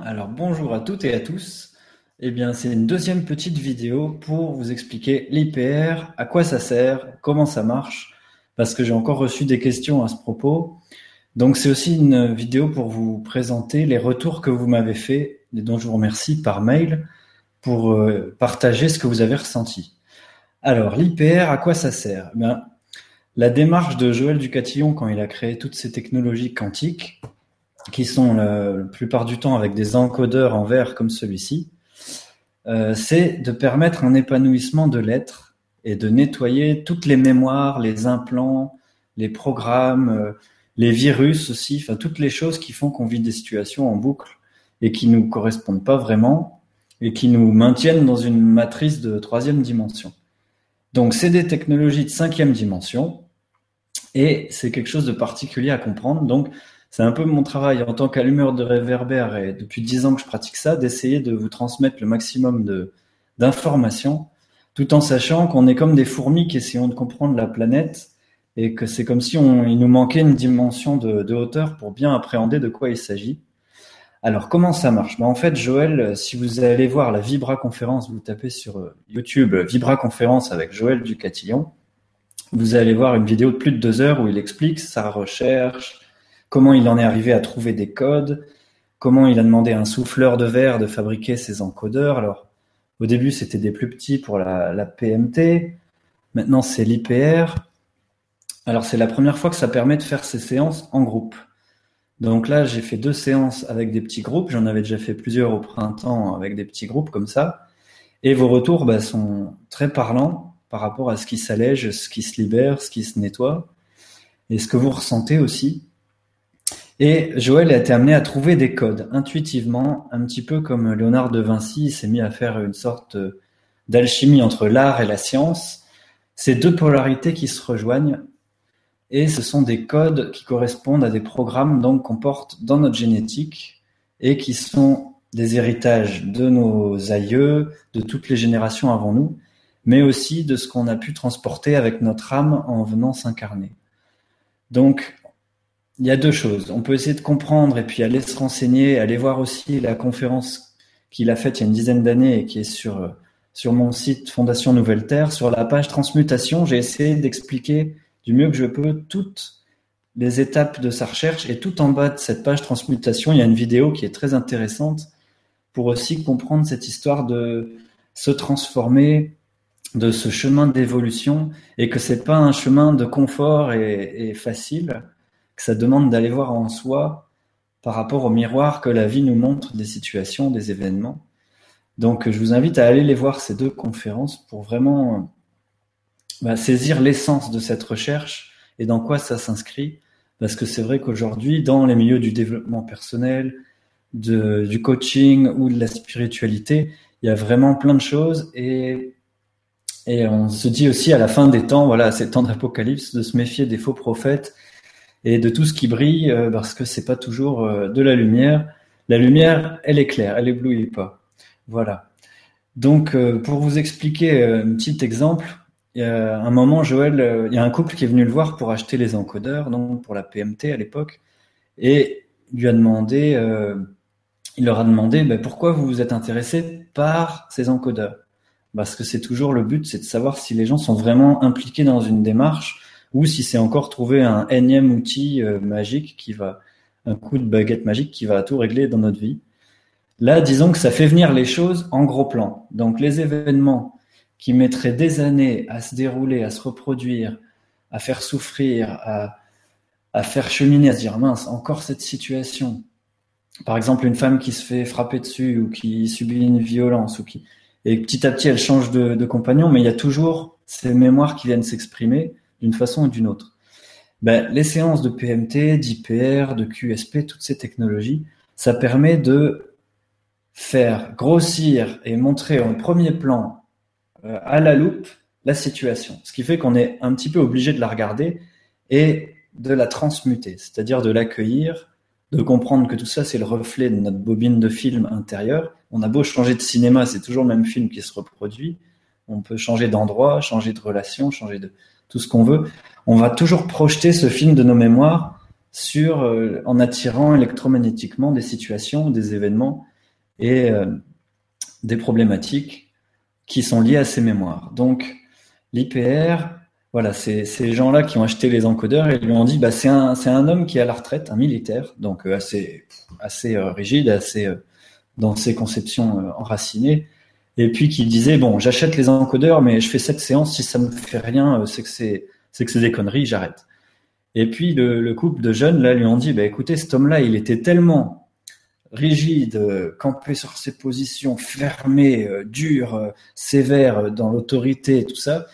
Alors bonjour à toutes et à tous. Eh bien, c'est une deuxième petite vidéo pour vous expliquer l'IPR, à quoi ça sert, comment ça marche, parce que j'ai encore reçu des questions à ce propos. Donc, c'est aussi une vidéo pour vous présenter les retours que vous m'avez fait et dont je vous remercie par mail pour euh, partager ce que vous avez ressenti. Alors, l'IPR, à quoi ça sert? Eh La démarche de Joël Ducatillon quand il a créé toutes ces technologies quantiques, qui sont la, plupart du temps avec des encodeurs en verre comme celui-ci, euh, c'est de permettre un épanouissement de l'être et de nettoyer toutes les mémoires, les implants, les programmes, euh, les virus aussi, enfin toutes les choses qui font qu'on vit des situations en boucle et qui nous correspondent pas vraiment et qui nous maintiennent dans une matrice de troisième dimension. Donc c'est des technologies de cinquième dimension et c'est quelque chose de particulier à comprendre. Donc c'est un peu mon travail en tant qu'allumeur de réverbère et depuis dix ans que je pratique ça, d'essayer de vous transmettre le maximum de d'informations, tout en sachant qu'on est comme des fourmis qui essayons de comprendre la planète et que c'est comme si on, il nous manquait une dimension de, de hauteur pour bien appréhender de quoi il s'agit. Alors comment ça marche? Ben, En fait, Joël, si vous allez voir la Vibra conférence, vous tapez sur euh, YouTube Vibra conférence avec Joël Ducatillon, vous allez voir une vidéo de plus de deux heures où il explique sa recherche, comment il en est arrivé à trouver des codes, comment il a demandé à un souffleur de verre de fabriquer ses encodeurs? Alors, au début, c'était des plus petits pour la, PMT. Maintenant, c'est l'IPR. Alors, c'est la première fois que ça permet de faire ces séances en groupe. Donc là, j'ai fait deux séances avec des petits groupes. J'en avais déjà fait plusieurs au printemps avec des petits groupes comme ça. Et vos retours bah, sont très parlants par rapport à ce qui s'allège, ce qui se libère, ce qui se nettoie. Et ce que vous ressentez aussi. Et Joël a été amené à trouver des codes intuitivement, un petit peu comme Léonard de Vinci s'est mis à faire une sorte d'alchimie entre l'art et la science. Ces deux polarités qui se rejoignent, et ce sont des codes qui correspondent à des programmes donc qu'on porte dans notre génétique et qui sont des héritages de nos aïeux, de toutes les générations avant nous, mais aussi de ce qu'on a pu transporter avec notre âme en venant s'incarner. Donc, il y a deux choses. On peut essayer de comprendre et puis aller se renseigner, aller voir aussi la conférence qu'il a faite il y a une dizaine d'années et qui est sur, sur mon site Fondation Nouvelle Terre. Sur la page transmutation, j'ai essayé d'expliquer du mieux que je peux toutes les étapes de sa recherche et tout en bas de cette page transmutation, il y a une vidéo qui est très intéressante pour aussi comprendre cette histoire de se transformer, de ce chemin d'évolution et que c'est pas un chemin de confort et, et facile, que ça demande d'aller voir en soi par rapport au miroir que la vie nous montre des situations, des événements. Donc je vous invite à aller les voir ces deux conférences pour vraiment bah, saisir l'essence de cette recherche et dans quoi ça s'inscrit. Parce que c'est vrai qu'aujourd'hui, dans les milieux du développement personnel, du coaching ou de la spiritualité, il y a vraiment plein de choses et et on se dit aussi à la fin des temps, voilà, ces temps d'apocalypse, de se méfier des faux prophètes et de tout ce qui brille euh, parce que c'est pas toujours euh, de la lumière. La lumière, elle est claire, elle éblouit pas. Voilà. Donc, euh, pour vous expliquer un petit exemple, il y a un moment, Joël, il y a un couple qui est venu le voir pour acheter les encodeurs, donc pour la PMT à l'époque, et il lui a demandé, il leur a demandé, ben, pourquoi vous vous êtes intéressé par ces encodeurs? Parce que c'est toujours le but, c'est de savoir si les gens sont vraiment impliqués dans une démarche ou si c'est encore trouver un énième outil euh, magique qui va, un coup de baguette magique qui va tout régler dans notre vie. Là, disons que ça fait venir les choses en gros plan. Donc les événements qui mettraient des années à se dérouler, à se reproduire, à faire souffrir, à, faire cheminer, à se dire mince, encore cette situation. Par exemple, une femme qui se fait frapper dessus ou qui subit une violence ou qui et petit à petit elle change de, de compagnon, mais il y a toujours ces mémoires qui viennent s'exprimer d'une façon ou d'une autre. Ben, les séances de PMT, d'IPR, de QSP, toutes ces technologies, ça permet de faire grossir et montrer en premier plan euh, à la loupe la situation. Ce qui fait qu'on est un petit peu obligé de la regarder et de la transmuter, c'est-à-dire de l'accueillir, de comprendre que tout ça, c'est le reflet de notre bobine de film intérieur. On a beau changer de cinéma, c'est toujours le même film qui se reproduit. On peut changer d'endroit, changer de relation, changer de, tout ce qu'on veut, on va toujours projeter ce film de nos mémoires sur en attirant électromagnétiquement des situations, des événements et des problématiques qui sont liées à ces mémoires. Donc l'IPR, voilà, c'est ces gens-là qui ont acheté les encodeurs et lui ont dit, bah, c'est un, c'est un homme qui est à la retraite, un militaire, donc euh, assez, assez euh, rigide, assez euh, dans ses conceptions enracinées, et puis qui disait, bon, j'achète les encodeurs, mais je fais cette séance, si ça me fait rien, c'est que c'est, c'est que c'est des conneries, j'arrête. Et puis le, le, couple de jeunes là lui ont dit, bah, écoutez, cet homme-là, il était tellement rigide, campé sur ses positions, fermé, dur, sévère dans l'autorité, tout ça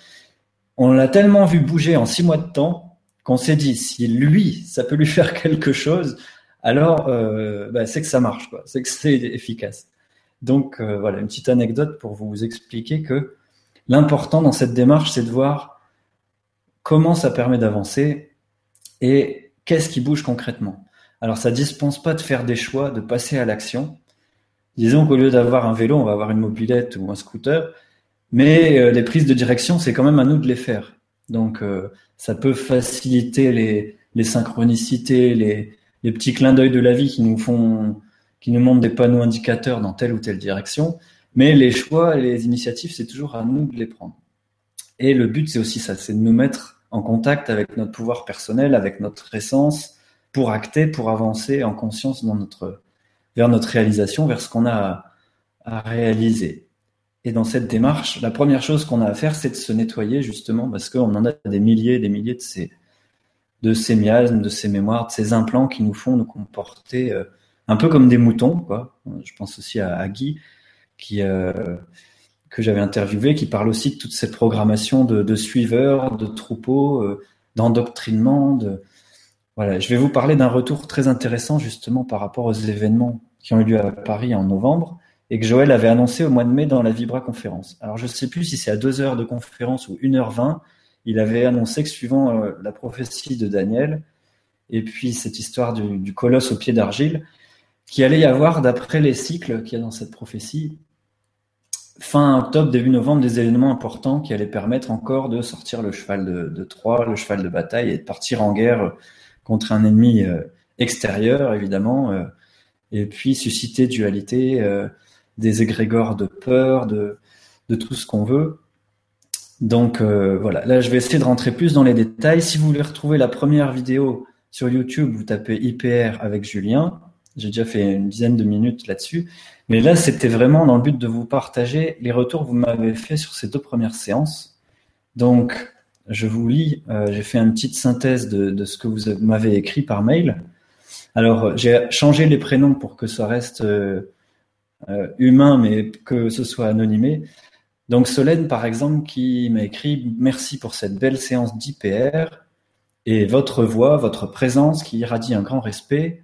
on l'a tellement vu bouger en six mois de temps qu'on s'est dit si lui, ça peut lui faire quelque chose, alors euh, bah, c'est que ça marche, quoi. C'est que c'est efficace. Donc euh, voilà, une petite anecdote pour vous expliquer que l'important dans cette démarche, c'est de voir comment ça permet d'avancer et qu'est-ce qui bouge concrètement. Alors ça dispense pas de faire des choix, de passer à l'action. Disons qu'au lieu d'avoir un vélo, on va avoir une mobilette ou un scooter. Mais euh, les prises de direction, c'est quand même à nous de les faire. Donc, euh, ça peut faciliter les, les synchronicités, les, les, petits clins d'œil de la vie qui nous font, qui nous montrent des panneaux indicateurs dans telle ou telle direction. Mais les choix, les initiatives, c'est toujours à nous de les prendre. Et le but, c'est aussi ça, c'est de nous mettre en contact avec notre pouvoir personnel, avec notre essence, pour acter, pour avancer en conscience dans notre, vers notre réalisation, vers ce qu'on a à réaliser. Et dans cette démarche, la première chose qu'on a à faire, c'est de se nettoyer justement parce qu'on en a des milliers et des milliers de ces, de ces miasmes, de ces mémoires, de ces implants qui nous font nous comporter euh, un peu comme des moutons. Quoi. Je pense aussi à, Guy, qui, euh, que j'avais interviewé, qui parle aussi de toute cette programmation de, de suiveurs, de troupeaux, euh, d'endoctrinement. De... Voilà, je vais vous parler d'un retour très intéressant justement par rapport aux événements qui ont eu lieu à Paris en novembre et que Joël avait annoncé au mois de mai dans la Vibra conférence. Alors je ne sais plus si c'est à deux heures de conférence ou 1h20, il avait annoncé que suivant euh, la prophétie de Daniel, et puis cette histoire du, colosse au pied d'argile, qu'il allait y avoir, d'après les cycles qu'il y a dans cette prophétie, fin octobre, début novembre, des événements importants qui allaient permettre encore de sortir le cheval de, Troie, le cheval de bataille, et de partir en guerre contre un ennemi euh, extérieur, évidemment, euh, et puis susciter dualité, des égrégores de peur, de, tout ce qu'on veut. Donc euh, voilà, là je vais essayer de rentrer plus dans les détails. Si vous voulez retrouver la première vidéo sur YouTube, vous tapez IPR avec Julien. J'ai déjà fait une dizaine de minutes là-dessus. Mais là, c'était vraiment dans le but de vous partager les retours que vous m'avez fait sur ces deux premières séances. Donc, je vous lis, euh, j'ai fait une petite synthèse de, ce que vous m'avez écrit par mail. Alors, j'ai changé les prénoms pour que ça reste euh, euh, humain, mais que ce soit anonymé. Donc Solène, par exemple, qui m'a écrit Merci pour cette belle séance d'IPR et votre voix, votre présence qui irradie un grand respect.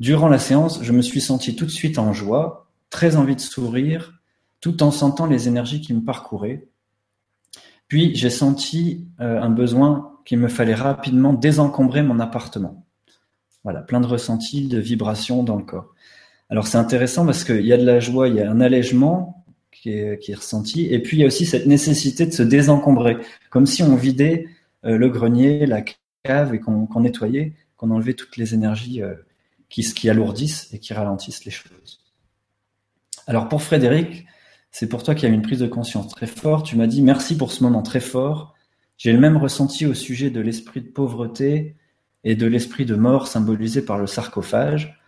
Durant la séance, je me suis senti tout de suite en joie, très envie de sourire, tout en sentant les énergies qui me parcouraient. Puis j'ai senti euh, un besoin qu'il me fallait rapidement désencombrer mon appartement. Voilà, plein de ressentis, de vibrations dans le corps. Alors c'est intéressant parce qu'il y a de la joie, il y a un allègement qui est, ressenti, et puis il y a aussi cette nécessité de se désencombrer, comme si on vidait euh, le grenier, la cave, et qu'on nettoyait, qu'on enlevait toutes les énergies euh, qui, qui alourdissent et qui ralentissent les choses. Alors pour Frédéric, c'est pour toi qu'il y a une prise de conscience très forte. Tu m'as dit merci pour ce moment très fort. J'ai le même ressenti au sujet de l'esprit de pauvreté et de l'esprit de mort symbolisé par le sarcophage.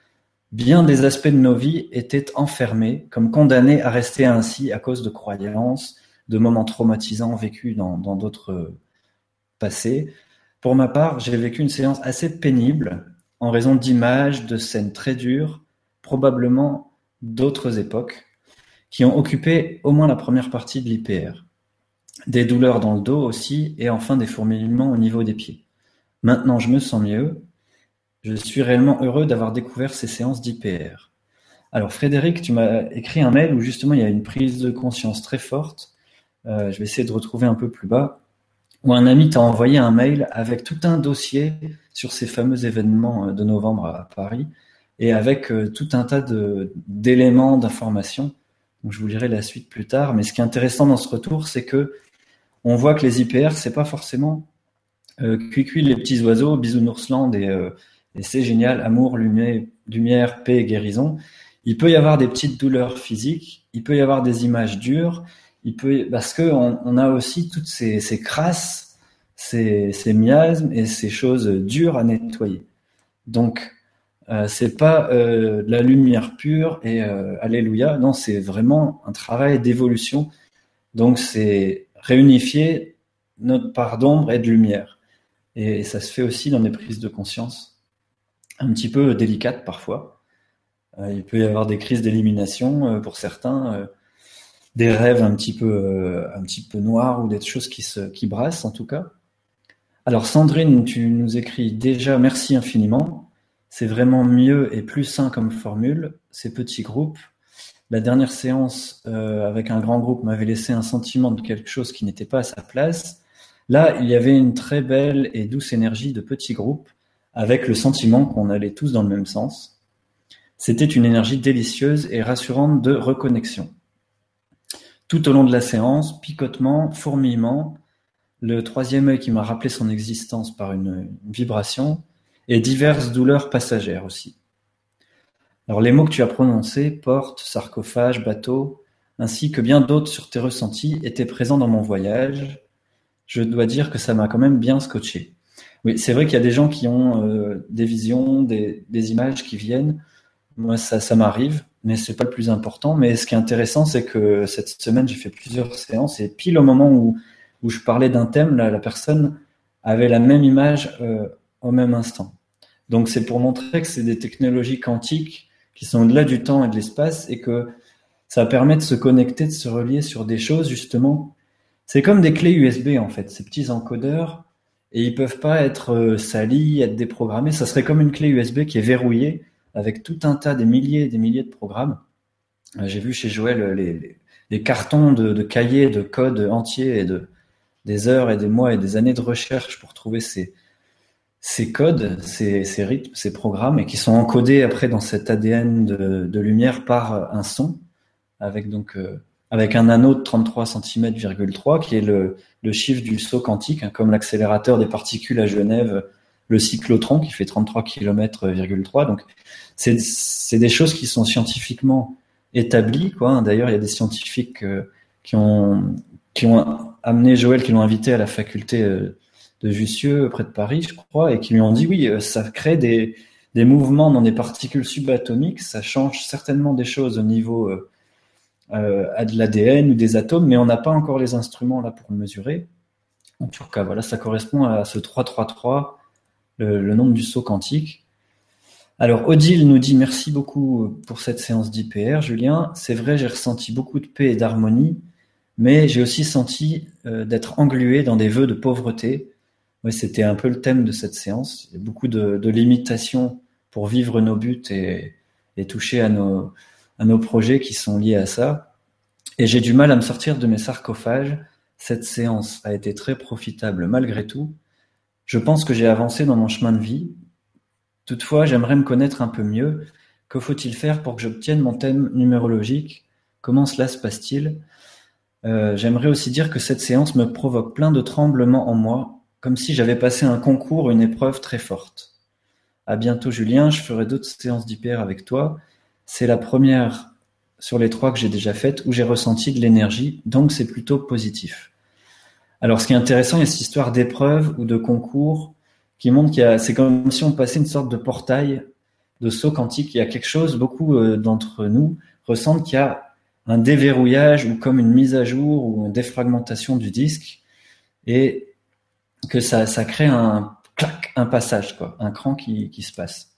Bien des aspects de nos vies étaient enfermés, comme condamnés à rester ainsi à cause de croyances, de moments traumatisants vécus dans d'autres passés. Pour ma part, j'ai vécu une séance assez pénible en raison d'images, de scènes très dures, probablement d'autres époques, qui ont occupé au moins la première partie de l'IPR. Des douleurs dans le dos aussi, et enfin des fourmillements au niveau des pieds. Maintenant, je me sens mieux, je suis réellement heureux d'avoir découvert ces séances d'IPR. Alors Frédéric, tu m'as écrit un mail où justement il y a une prise de conscience très forte. Euh, je vais essayer de retrouver un peu plus bas. Où un ami t'a envoyé un mail avec tout un dossier sur ces fameux événements euh, de novembre à Paris et avec euh, tout un tas d'éléments, d'informations. Donc je vous lirai la suite plus tard. Mais ce qui est intéressant dans ce retour, c'est que on voit que les IPR, c'est pas forcément euh, cuit les petits oiseaux, bisounours et, Et c'est génial, amour, lumière, lumière, paix, guérison. Il peut y avoir des petites douleurs physiques, il peut y avoir des images dures, il peut parce que on, a aussi toutes ces, ces crasses, ces, miasmes et ces choses dures à nettoyer. Donc euh, c'est pas euh, la lumière pure et euh, alléluia. Non, c'est vraiment un travail d'évolution. Donc c'est réunifier notre part d'ombre et de lumière. Et ça se fait aussi dans des prises de conscience un petit peu délicates parfois. Euh, il peut y avoir des crises d'élimination pour certains, des rêves un petit peu un petit peu noirs ou des choses qui se qui brassent en tout cas. Alors Sandrine, tu nous écris déjà merci infiniment. C'est vraiment mieux et plus sain comme formule, ces petits groupes. La dernière séance euh, avec un grand groupe m'avait laissé un sentiment de quelque chose qui n'était pas à sa place. Là, il y avait une très belle et douce énergie de petits groupes avec le sentiment qu'on allait tous dans le même sens. C'était une énergie délicieuse et rassurante de reconnexion. Tout au long de la séance, picotement, fourmillement, le troisième œil qui m'a rappelé son existence par une vibration, et diverses douleurs passagères aussi. Alors les mots que tu as prononcés, porte, sarcophage, bateau, ainsi que bien d'autres sur tes ressentis, étaient présents dans mon voyage. Je dois dire que ça m'a quand même bien scotché. Oui, c'est vrai qu'il y a des gens qui ont euh, des visions, des, images qui viennent. Moi, ça, ça m'arrive, mais c'est pas le plus important. Mais ce qui est intéressant, c'est que cette semaine, j'ai fait plusieurs séances et pile au moment où, où je parlais d'un thème, la personne avait la même image euh, au même instant. Donc c'est pour montrer que c'est des technologies quantiques qui sont au-delà du temps et de l'espace et que ça permet de se connecter, de se relier sur des choses justement. C'est comme des clés USB en fait, ces petits encodeurs et ils peuvent pas être euh, salis, être déprogrammés. Ça serait comme une clé USB qui est verrouillée avec tout un tas des milliers et des milliers de programmes. Euh, j'ai vu chez Joël les, les cartons de, cahiers de code entiers et de des heures et des mois et des années de recherche pour trouver ces, ces codes, ces, rythmes, ces programmes, et qui sont encodés après dans cet ADN de, lumière par un son, avec donc euh, avec un anneau de 33 cm,3 qui est le, le chiffre du saut quantique, hein, comme l'accélérateur des particules à Genève, le cyclotron qui fait 33 km,3. Donc c'est des choses qui sont scientifiquement établies, quoi. Hein. D'ailleurs, il y a des scientifiques euh, qui ont qui ont amené Joël, qui l'ont invité à la faculté euh, de Jussieu, près de Paris, je crois, et qui lui ont dit oui, euh, ça crée des, des mouvements dans des particules subatomiques, ça change certainement des choses au niveau euh, euh de l'ADN ou des atomes, mais on n'a pas encore les instruments là pour mesurer. En tout cas, voilà, ça correspond à ce 333, le, nombre du saut quantique. Alors Odile nous dit merci beaucoup pour cette séance d'IPR, Julien. C'est vrai, j'ai ressenti beaucoup de paix et d'harmonie, mais j'ai aussi senti euh, d'être englué dans des vœux de pauvreté, oui, c'était un peu le thème de cette séance. Beaucoup de, limitations pour vivre nos buts et, toucher à nos projets qui sont liés à ça. Et j'ai du mal à me sortir de mes sarcophages. Cette séance a été très profitable malgré tout. Je pense que j'ai avancé dans mon chemin de vie. Toutefois, j'aimerais me connaître un peu mieux. Que faut-il faire pour que j'obtienne mon thème numérologique? Comment cela se passe-t-il? Euh, J'aimerais aussi dire que cette séance me provoque plein de tremblements en moi comme si j'avais passé un concours, une épreuve très forte. À bientôt Julien, je ferai d'autres séances d'hyper avec toi. C'est la première sur les trois que j'ai déjà faites où j'ai ressenti de l'énergie, donc c'est plutôt positif. Alors ce qui est intéressant, il y a cette histoire d'épreuve ou de concours qui montre qu'il y a, c'est comme si on passait une sorte de portail de saut quantique. Il y a quelque chose, beaucoup euh, d'entre nous ressentent qu'il y a un déverrouillage ou comme une mise à jour ou une défragmentation du disque. Et que ça, ça crée un clac, un passage, quoi, un cran qui, qui se passe.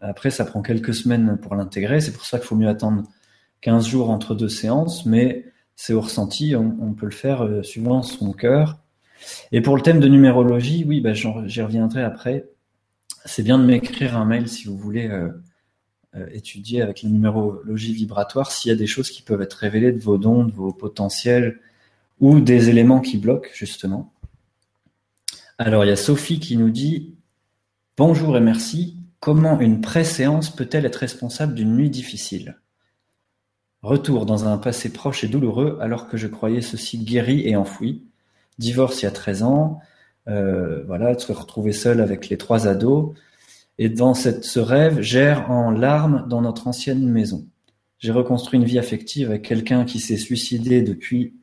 Après, ça prend quelques semaines pour l'intégrer. C'est pour ça qu'il faut mieux attendre 15 jours entre deux séances, mais c'est au ressenti. On, peut le faire euh, suivant son cœur. Et pour le thème de numérologie, oui, bah, j'y reviendrai après. C'est bien de m'écrire un mail si vous voulez euh, euh, étudier avec la numérologie vibratoire s'il y a des choses qui peuvent être révélées de vos dons, de vos potentiels ou des éléments qui bloquent, justement. Alors, il y a Sophie qui nous dit Bonjour et merci. Comment une préséance peut-elle être responsable d'une nuit difficile? Retour dans un passé proche et douloureux alors que je croyais ceci guéri et enfoui. Divorce il y a 13 ans. Euh, voilà, se retrouver seul avec les trois ados. Et dans ce rêve, j'erre en larmes dans notre ancienne maison. J'ai reconstruit une vie affective avec quelqu'un qui s'est suicidé depuis.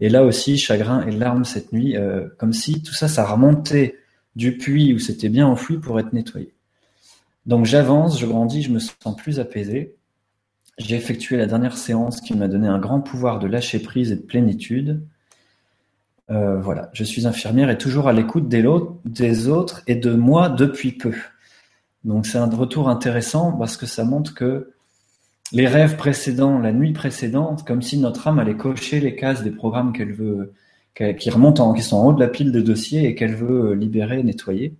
Et là aussi, chagrin et larmes cette nuit, euh, comme si tout ça, ça remontait du puits où c'était bien enfoui pour être nettoyé. Donc j'avance, je grandis, je me sens plus apaisé. J'ai effectué la dernière séance qui m'a donné un grand pouvoir de lâcher prise et de plénitude. Euh, voilà, je suis infirmière et toujours à l'écoute des, autres et de moi depuis peu. Donc c'est un retour intéressant parce que ça montre que les rêves précédents, la nuit précédente, comme si notre âme allait cocher les cases des programmes qu'elle veut, qui en, qui sont en haut de la pile de dossiers et qu'elle veut libérer, nettoyer.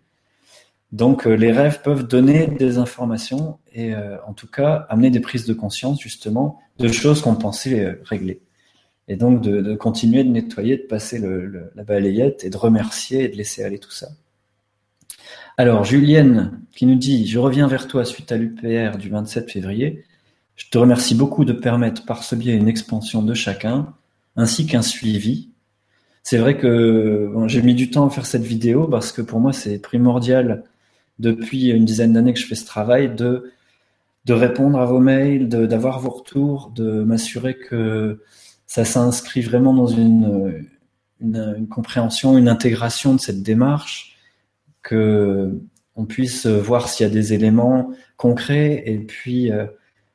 Donc euh, les rêves peuvent donner des informations et euh, en tout cas amener des prises de conscience justement de choses qu'on pensait euh, régler. Et donc de, continuer de nettoyer, de passer la balayette et de remercier et de laisser aller tout ça. Alors Julienne qui nous dit je reviens vers toi suite à l'UPR du 27 février. Je te remercie beaucoup de permettre par ce biais une expansion de chacun ainsi qu'un suivi. C'est vrai que j'ai mis du temps à faire cette vidéo parce que pour moi c'est primordial depuis une dizaine d'années que je fais ce travail, de, de répondre à vos mails, d'avoir vos retours, de m'assurer que ça s'inscrit vraiment dans une, une, compréhension, une intégration de cette démarche, que on puisse voir s'il y a des éléments concrets et puis euh,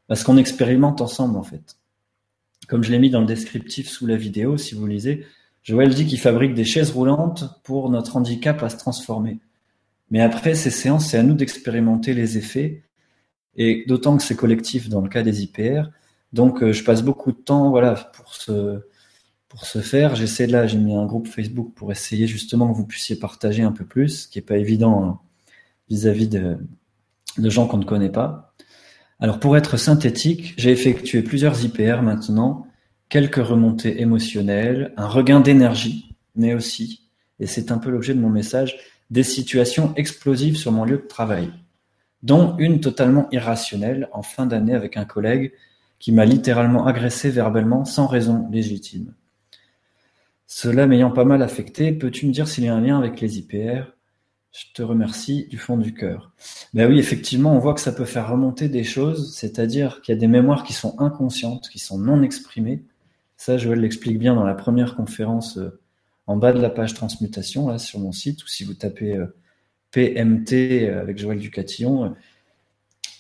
parce qu'on expérimente ensemble en fait. Comme je l'ai mis dans le descriptif sous la vidéo, si vous lisez, Joël dit qu'il fabrique des chaises roulantes pour notre handicap à se transformer. Mais après ces séances, c'est à nous d'expérimenter les effets, et d'autant que c'est collectif dans le cas des IPR. Donc, euh, je passe beaucoup de temps, voilà, pour ce pour ce faire. J'essaie là, j'ai mis un groupe Facebook pour essayer justement que vous puissiez partager un peu plus, ce qui est pas évident hein, vis-à-vis de, de gens qu'on ne connaît pas. Alors, pour être synthétique, j'ai effectué plusieurs IPR maintenant, quelques remontées émotionnelles, un regain d'énergie, mais aussi, et c'est un peu l'objet de mon message, des situations explosives sur mon lieu de travail, dont une totalement irrationnelle en fin d'année avec un collègue qui m'a littéralement agressé verbalement sans raison légitime. Cela m'ayant pas mal affecté, peux-tu me dire s'il y a un lien avec les IPR Je te remercie du fond du cœur. Ben oui, effectivement, on voit que ça peut faire remonter des choses, c'est-à-dire qu'il y a des mémoires qui sont inconscientes, qui sont non exprimées. Ça, Joël l'explique bien dans la première conférence euh, en bas de la page transmutation, là, sur mon site, ou si vous tapez euh, PMT euh, avec Joël Ducatillon, euh,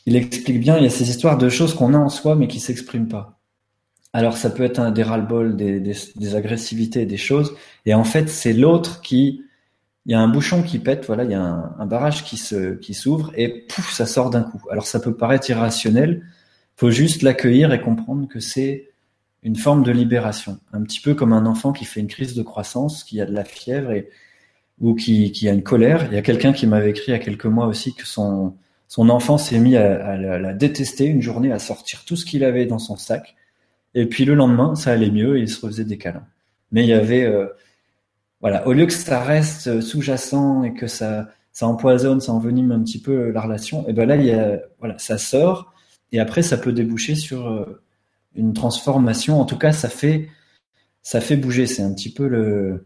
il explique bien, il y a ces histoires de choses qu'on a en soi, mais qui s'expriment pas. Alors, ça peut être un des ras-le-bol, des, des, agressivités, des choses, et en fait, c'est l'autre qui, il y a un bouchon qui pète, voilà, il y a un, barrage qui se, qui s'ouvre, et pouf, ça sort d'un coup. Alors, ça peut paraître irrationnel, faut juste l'accueillir et comprendre que c'est une forme de libération, un petit peu comme un enfant qui fait une crise de croissance, qui a de la fièvre et, ou qui, qui a une colère. Il y a quelqu'un qui m'avait écrit il y a quelques mois aussi que son, enfant s'est mis à, la, détester une journée, à sortir tout ce qu'il avait dans son sac. Et puis le lendemain, ça allait mieux et il se refaisait des câlins. Mais il y avait, euh, voilà, au lieu que ça reste sous-jacent et que ça, ça empoisonne, ça envenime un petit peu la relation, et ben là, voilà, ça sort et après, ça peut déboucher sur euh, une transformation. En tout cas, ça fait, ça fait bouger. C'est un petit peu le,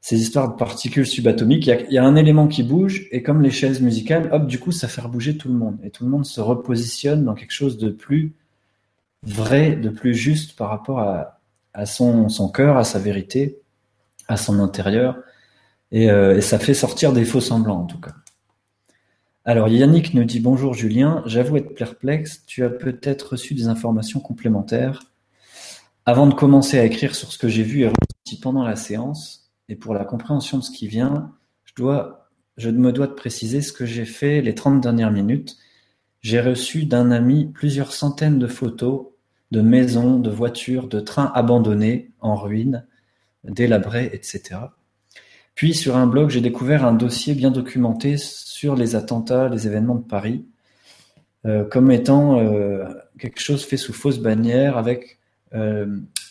ces histoires de particules subatomiques. Il y, a, un élément qui bouge et comme les chaises musicales, hop, du coup, ça fait bouger tout le monde et tout le monde se repositionne dans quelque chose de plus vrai, de plus juste par rapport à, son, son cœur, à sa vérité, à son intérieur. Et, euh, et ça fait sortir des faux semblants en tout cas. Alors Yannick nous dit bonjour Julien, j'avoue être perplexe, tu as peut-être reçu des informations complémentaires. Avant de commencer à écrire sur ce que j'ai vu et ressenti pendant la séance, et pour la compréhension de ce qui vient, je, dois, je me dois de préciser ce que j'ai fait les 30 dernières minutes. J'ai reçu d'un ami plusieurs centaines de photos de maisons, de voitures, de trains abandonnés, en ruine, délabrés, etc. Puis sur un blog, j'ai découvert un dossier bien documenté sur les attentats, les événements de Paris, euh, comme étant euh, quelque chose fait sous fausse bannière avec, euh,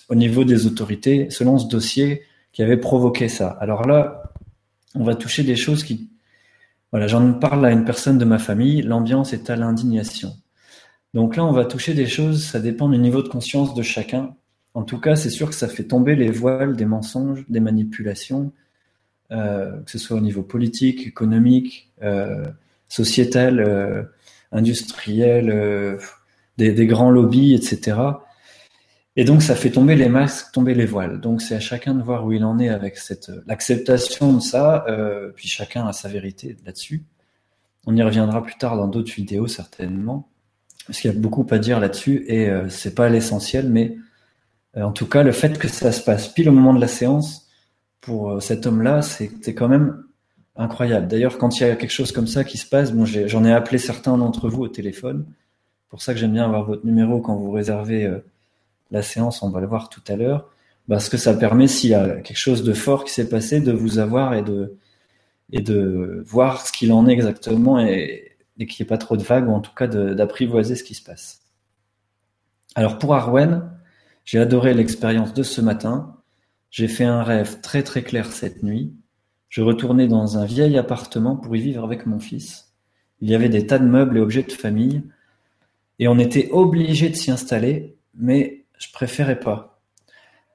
au niveau des autorités, selon ce dossier qui avait provoqué ça. Alors là, on va toucher des choses qui... Voilà, j'en parle à une personne de ma famille, l'ambiance est à l'indignation. Donc là, on va toucher des choses, ça dépend du niveau de conscience de chacun. En tout cas, c'est sûr que ça fait tomber les voiles des mensonges, des manipulations, que ce soit au niveau politique, économique, euh, sociétales, industrielles, des, des, grands lobbies, etc. Et donc ça fait tomber les masques, tomber les voiles. Donc c'est à chacun de voir où il en est avec cette l'acceptation de ça, euh, puis chacun a sa vérité là-dessus. On y reviendra plus tard dans d'autres vidéos certainement, parce qu'il y a beaucoup à dire là-dessus et euh, c'est pas l'essentiel, mais euh, en tout cas le fait que ça se passe pile au moment de la séance pour euh, cet homme-là, c'est quand même incroyable. D'ailleurs quand il y a quelque chose comme ça qui se passe, bon j'en ai, appelé certains d'entre vous au téléphone. Pour ça que j'aime bien avoir votre numéro quand vous réservez la séance, on va le voir tout à l'heure, parce que ça permet, s'il y a quelque chose de fort qui s'est passé, de vous avoir et de, et de voir ce qu'il en est exactement et, et qu'il n'y ait pas trop de vagues, ou en tout cas d'apprivoiser ce qui se passe. Alors pour Arwen, j'ai adoré l'expérience de ce matin. J'ai fait un rêve très très clair cette nuit. Je retournais dans un vieil appartement pour y vivre avec mon fils. Il y avait des tas de meubles et objets de famille, et on était obligé de s'y installer, mais je préférais pas.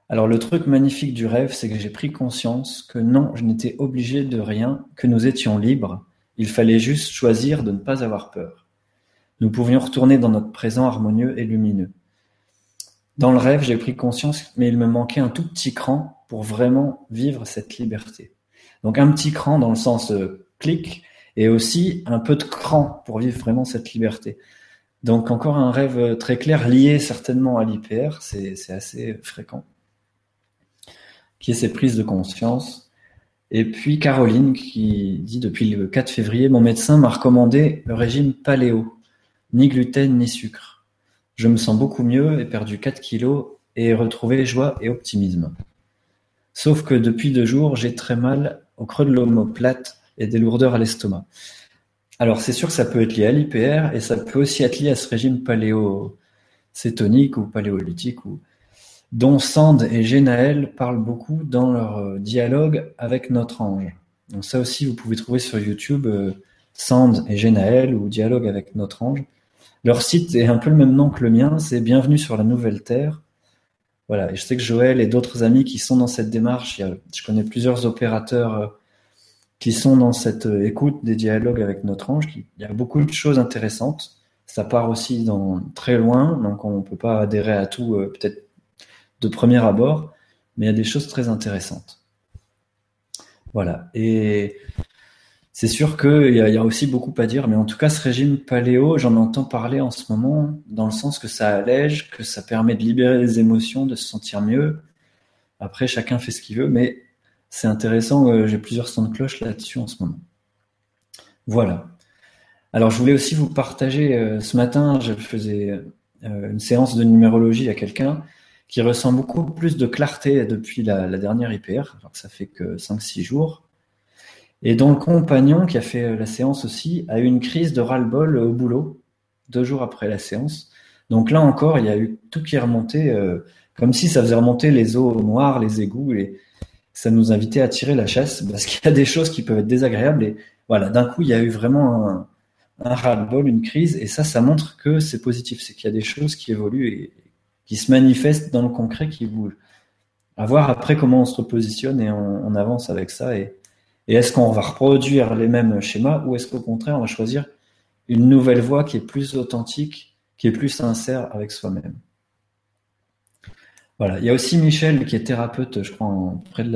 Alors le truc magnifique du rêve, c'est que j'ai pris conscience que non, je n'étais obligé de rien, que nous étions libres, il fallait juste choisir de ne pas avoir peur. Nous pouvions retourner dans notre présent harmonieux et lumineux. Dans le rêve, j'ai pris conscience, mais il me manquait un tout petit cran pour vraiment vivre cette liberté. Donc un petit cran dans le sens euh, clic, et aussi un peu de cran pour vivre vraiment cette liberté. Donc encore un rêve euh, très clair lié certainement à l'IPR, c'est assez fréquent, qui est ces prises de conscience. Et puis Caroline qui dit depuis le 4 février, mon médecin m'a recommandé le régime paléo, ni gluten ni sucre. Je me sens beaucoup mieux, et perdu 4 kilos et retrouvé joie et optimisme. Sauf que depuis deux jours, j'ai très mal au creux de l'omoplate et des lourdeurs à l'estomac. Alors c'est sûr que ça peut être lié à l'IPR et ça peut aussi être lié à ce régime paléo-cétonique ou paléolithique ou dont Sand et Genaël parlent beaucoup dans leur euh, dialogue avec notre ange. Donc ça aussi vous pouvez trouver sur YouTube euh, Sand et Genaël ou dialogue avec notre ange. Leur site est un peu le même nom que le mien, c'est Bienvenue sur la Nouvelle Terre. Voilà, et je sais que Joël et d'autres amis qui sont dans cette démarche, je connais plusieurs opérateurs euh, qui sont dans cette euh, écoute des dialogues avec notre ange. Il y a beaucoup de choses intéressantes. Ça part aussi dans très loin, donc on ne peut pas adhérer à tout euh, peut-être de premier abord, mais il y a des choses très intéressantes. Voilà. Et c'est sûr qu'il y, a aussi beaucoup à dire, mais en tout cas, ce régime paléo, j'en entends parler en ce moment, dans le sens que ça allège, que ça permet de libérer les émotions, de se sentir mieux. Après, chacun fait ce qu'il veut, mais c'est intéressant, euh, j'ai plusieurs sons de cloche là-dessus en ce moment. Voilà. Alors je voulais aussi vous partager, euh, ce matin je faisais euh, une séance de numérologie à quelqu'un qui ressent beaucoup plus de clarté depuis la, dernière IPR, alors que ça fait que 5-6 jours, et dont le compagnon qui a fait la séance aussi a eu une crise de ras-le-bol au boulot, deux jours après la séance. Donc là encore, il y a eu tout qui est remonté, comme si ça faisait remonter les eaux noires, les égouts, et ça nous invitait à tirer la chasse parce qu'il y a des choses qui peuvent être désagréables et voilà, d'un coup, il y a eu vraiment un, un ras-le-bol, une crise et ça, ça montre que c'est positif, c'est qu'il y a des choses qui évoluent et qui se manifestent dans le concret, qui bougent. À voir après comment on se repositionne et on, avance avec ça et, et est-ce qu'on va reproduire les mêmes schémas ou est-ce qu'au contraire, on va choisir une nouvelle voie qui est plus authentique, qui est plus sincère avec soi-même? Voilà. Il y a aussi Michel qui est thérapeute, je crois, près de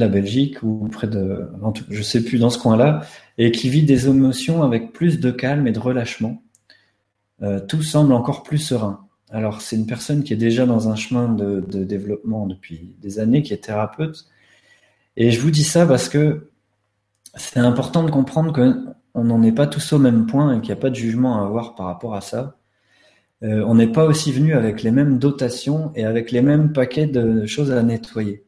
la Belgique ou près de, je sais plus, dans ce coin-là, et qui vit des émotions avec plus de calme et de relâchement. Euh, tout semble encore plus serein. Alors c'est une personne qui est déjà dans un chemin de, développement depuis des années, qui est thérapeute. Et je vous dis ça parce que c'est important de comprendre qu'on n'en est pas tous au même point et qu'il n'y a pas de jugement à avoir par rapport à ça. Euh, on n'est pas aussi venu avec les mêmes dotations et avec les mêmes paquets de choses à nettoyer.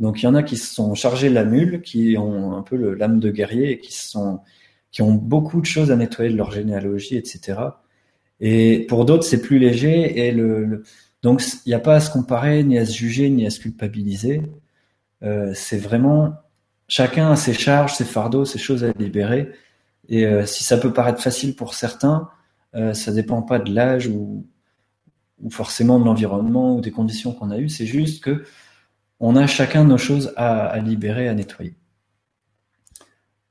Donc il y en a qui se sont chargés la mule, qui ont un peu l'âme de guerrier et qui ont beaucoup de choses à nettoyer de leur généalogie, etc. Et pour d'autres, c'est plus léger et donc il n'y a pas à se comparer, ni à se juger, ni à se culpabiliser. Euh, c'est vraiment chacun a ses charges, ses fardeaux, ses choses à libérer. Et euh, si ça peut paraître facile pour certains, euh, ça dépend pas de l'âge ou, forcément de l'environnement ou des conditions qu'on a eues. C'est juste que on a chacun nos choses à, libérer, à nettoyer.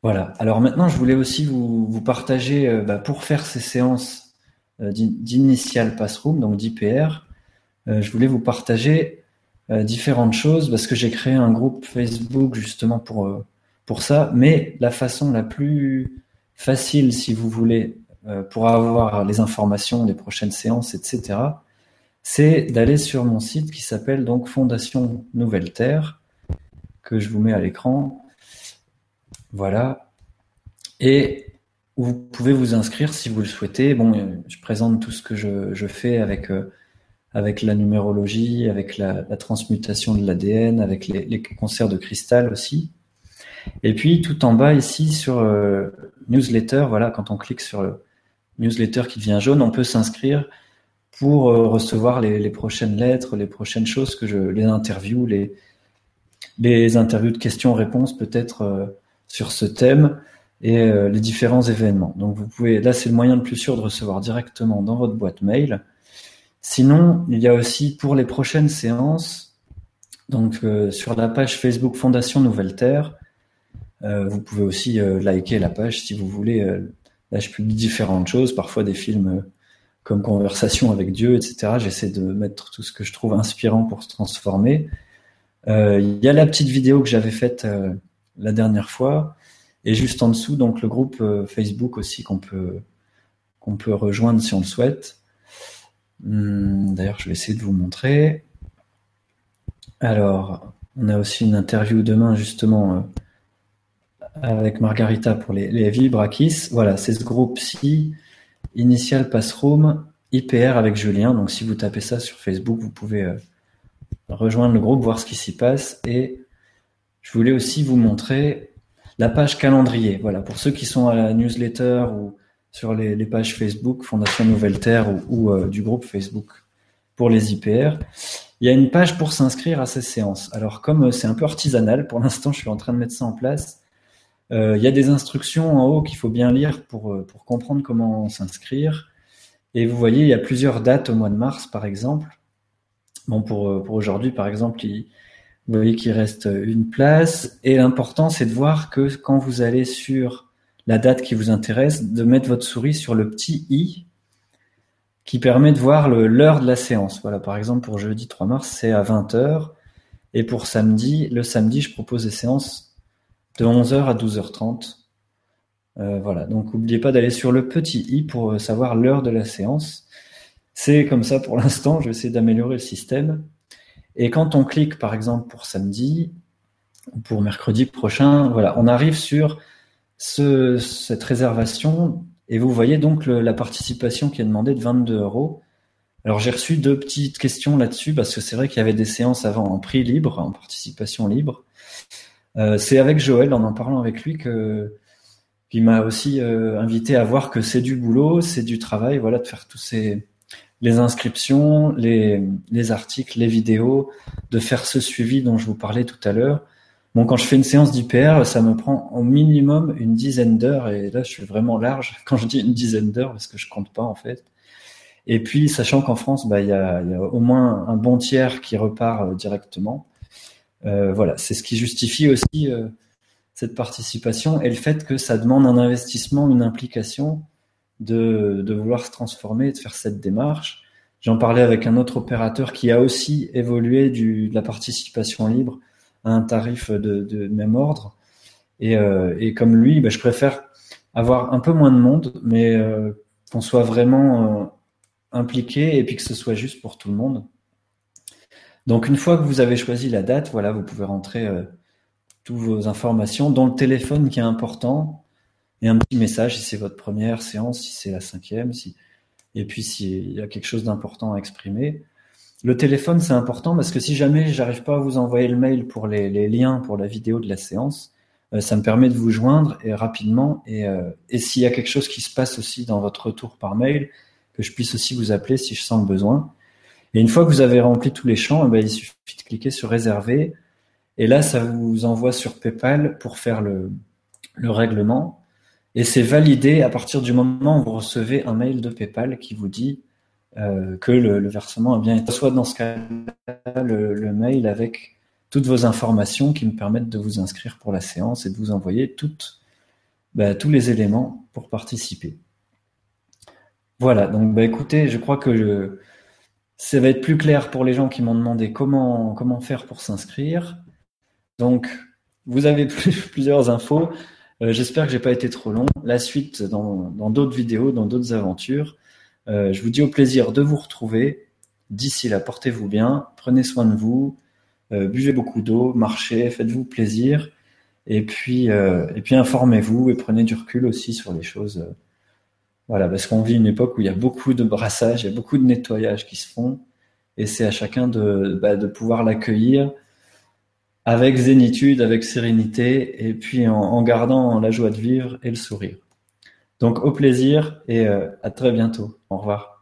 Voilà. Alors maintenant, je voulais aussi vous, partager, euh, bah, pour faire ces séances d'initial passroom, donc d'IPR, je voulais vous partager différentes choses parce que j'ai créé un groupe Facebook justement pour, pour ça. Mais la façon la plus facile, si vous voulez, pour avoir les informations des prochaines séances, etc., c'est d'aller sur mon site qui s'appelle donc Fondation Nouvelle Terre, que je vous mets à l'écran. Voilà. Et vous pouvez vous inscrire si vous le souhaitez. Bon, je présente tout ce que je, fais avec, euh, avec la numérologie, avec la, transmutation de l'ADN, avec les, concerts de cristal aussi. Et puis tout en bas ici sur euh, newsletter, voilà, quand on clique sur le newsletter qui devient jaune, on peut s'inscrire pour euh, recevoir les, prochaines lettres, les prochaines choses que je, les interviews, les, les interviews de questions-réponses peut-être sur ce thème et euh, les différents événements. Donc vous pouvez, là c'est le moyen le plus sûr de recevoir directement dans votre boîte mail. Sinon, il y a aussi pour les prochaines séances, donc euh, sur la page Facebook Fondation Nouvelle Terre, euh, vous pouvez aussi liker la page si vous voulez. là, je publie différentes choses, parfois des films comme Conversation avec Dieu, etc. J'essaie de mettre tout ce que je trouve inspirant pour se transformer. Il y a la petite vidéo que j'avais faite la dernière fois. Et juste en dessous, donc le groupe euh, Facebook aussi qu'on peut, qu'on peut rejoindre si on le souhaite. Hmm, d'ailleurs, je vais essayer de vous montrer. Alors, on a aussi une interview demain justement euh, avec Margarita pour les, les Vibrakis. Voilà, c'est ce groupe-ci, Initial Passroom, IPR avec Julien. Donc si vous tapez ça sur Facebook, vous pouvez euh, rejoindre le groupe, voir ce qui s'y passe et je voulais aussi vous montrer la page calendrier. Voilà, pour ceux qui sont à la newsletter ou sur les, pages Facebook, Fondation Nouvelle Terre ou, euh, du groupe Facebook pour les IPR, il y a une page pour s'inscrire à ces séances. Alors comme euh, c'est un peu artisanal, pour l'instant je suis en train de mettre ça en place, euh, il y a des instructions en haut qu'il faut bien lire pour, pour comprendre comment s'inscrire. Et vous voyez, il y a plusieurs dates au mois de mars, par exemple. Bon, pour, pour aujourd'hui, par exemple, il, vous voyez qu'il reste une place. Et l'important, c'est de voir que quand vous allez sur la date qui vous intéresse, de mettre votre souris sur le petit i qui permet de voir l'heure de la séance. Voilà, par exemple, pour jeudi 3 mars, c'est à 20h. Et pour samedi, le samedi, je propose des séances de 11h à 12h30. Euh, voilà, donc n'oubliez pas d'aller sur le petit i pour savoir l'heure de la séance. C'est comme ça pour l'instant, je vais essayer d'améliorer le système. Et quand on clique, par exemple, pour samedi, ou pour mercredi prochain, voilà, on arrive sur ce, cette réservation et vous voyez donc la participation qui est demandée de 22 euros. Alors j'ai reçu deux petites questions là-dessus parce que c'est vrai qu'il y avait des séances avant en prix libre, en participation libre. Euh, c'est avec Joël, en en parlant avec lui, que qui m'a aussi euh, invité à voir que c'est du boulot, c'est du travail, voilà, de faire tous ces les inscriptions, les, les, articles, les vidéos, de faire ce suivi dont je vous parlais tout à l'heure. Bon, quand je fais une séance d'IPR, ça me prend au minimum une dizaine d'heures, et là, je suis vraiment large quand je dis une dizaine d'heures, parce que je compte pas en fait. Et puis, sachant qu'en France, bah, il y, a, y, a, au moins un bon tiers qui repart euh, directement. Euh, voilà, c'est ce qui justifie aussi euh, cette participation et le fait que ça demande un investissement, une implication de, vouloir se transformer de faire cette démarche. J'en parlais avec un autre opérateur qui a aussi évolué de la participation libre un tarif de, même ordre. Et, euh, comme lui, bah, je préfère avoir un peu moins de monde, mais euh, qu'on soit vraiment euh, impliqué et puis que ce soit juste pour tout le monde. Donc une fois que vous avez choisi la date, voilà, vous pouvez rentrer toutes vos informations, dont le téléphone qui est important, et un petit message si c'est votre première séance, si c'est la cinquième, si et puis s'il y a quelque chose d'important à exprimer. Le téléphone, c'est important parce que si jamais j'arrive pas à vous envoyer le mail pour les, liens pour la vidéo de la séance, euh, ça me permet de vous joindre et rapidement. Et, euh, et s'il y a quelque chose qui se passe aussi dans votre retour par mail, que je puisse aussi vous appeler si je sens le besoin. Et une fois que vous avez rempli tous les champs, eh ben, il suffit de cliquer sur réserver. Et là, ça vous envoie sur PayPal pour faire le règlement. Et c'est validé à partir du moment où vous recevez un mail de PayPal qui vous dit euh, que le, versement a bien été. Soit dans ce cas-là, le, mail avec toutes vos informations qui me permettent de vous inscrire pour la séance et de vous envoyer bah, tous les éléments pour participer. Voilà, donc bah, écoutez, je crois que ça va être plus clair pour les gens qui m'ont demandé comment, comment faire pour s'inscrire. Donc, vous avez plusieurs infos. Euh, j'espère que j'ai pas été trop long. La suite dans d'autres vidéos, dans d'autres aventures. Euh, je vous dis au plaisir de vous retrouver. D'ici là, portez-vous bien, prenez soin de vous, euh, buvez beaucoup d'eau, marchez, faites-vous plaisir, et puis et puis informez-vous et prenez du recul aussi sur les choses. voilà, parce qu'on vit une époque où il y a beaucoup de brassage, il y a beaucoup de nettoyage qui se font, et c'est à chacun de, bah, de pouvoir l'accueillir avec zénitude, avec sérénité, et puis en, gardant la joie de vivre et le sourire. Donc au plaisir et euh, à très bientôt. Au revoir.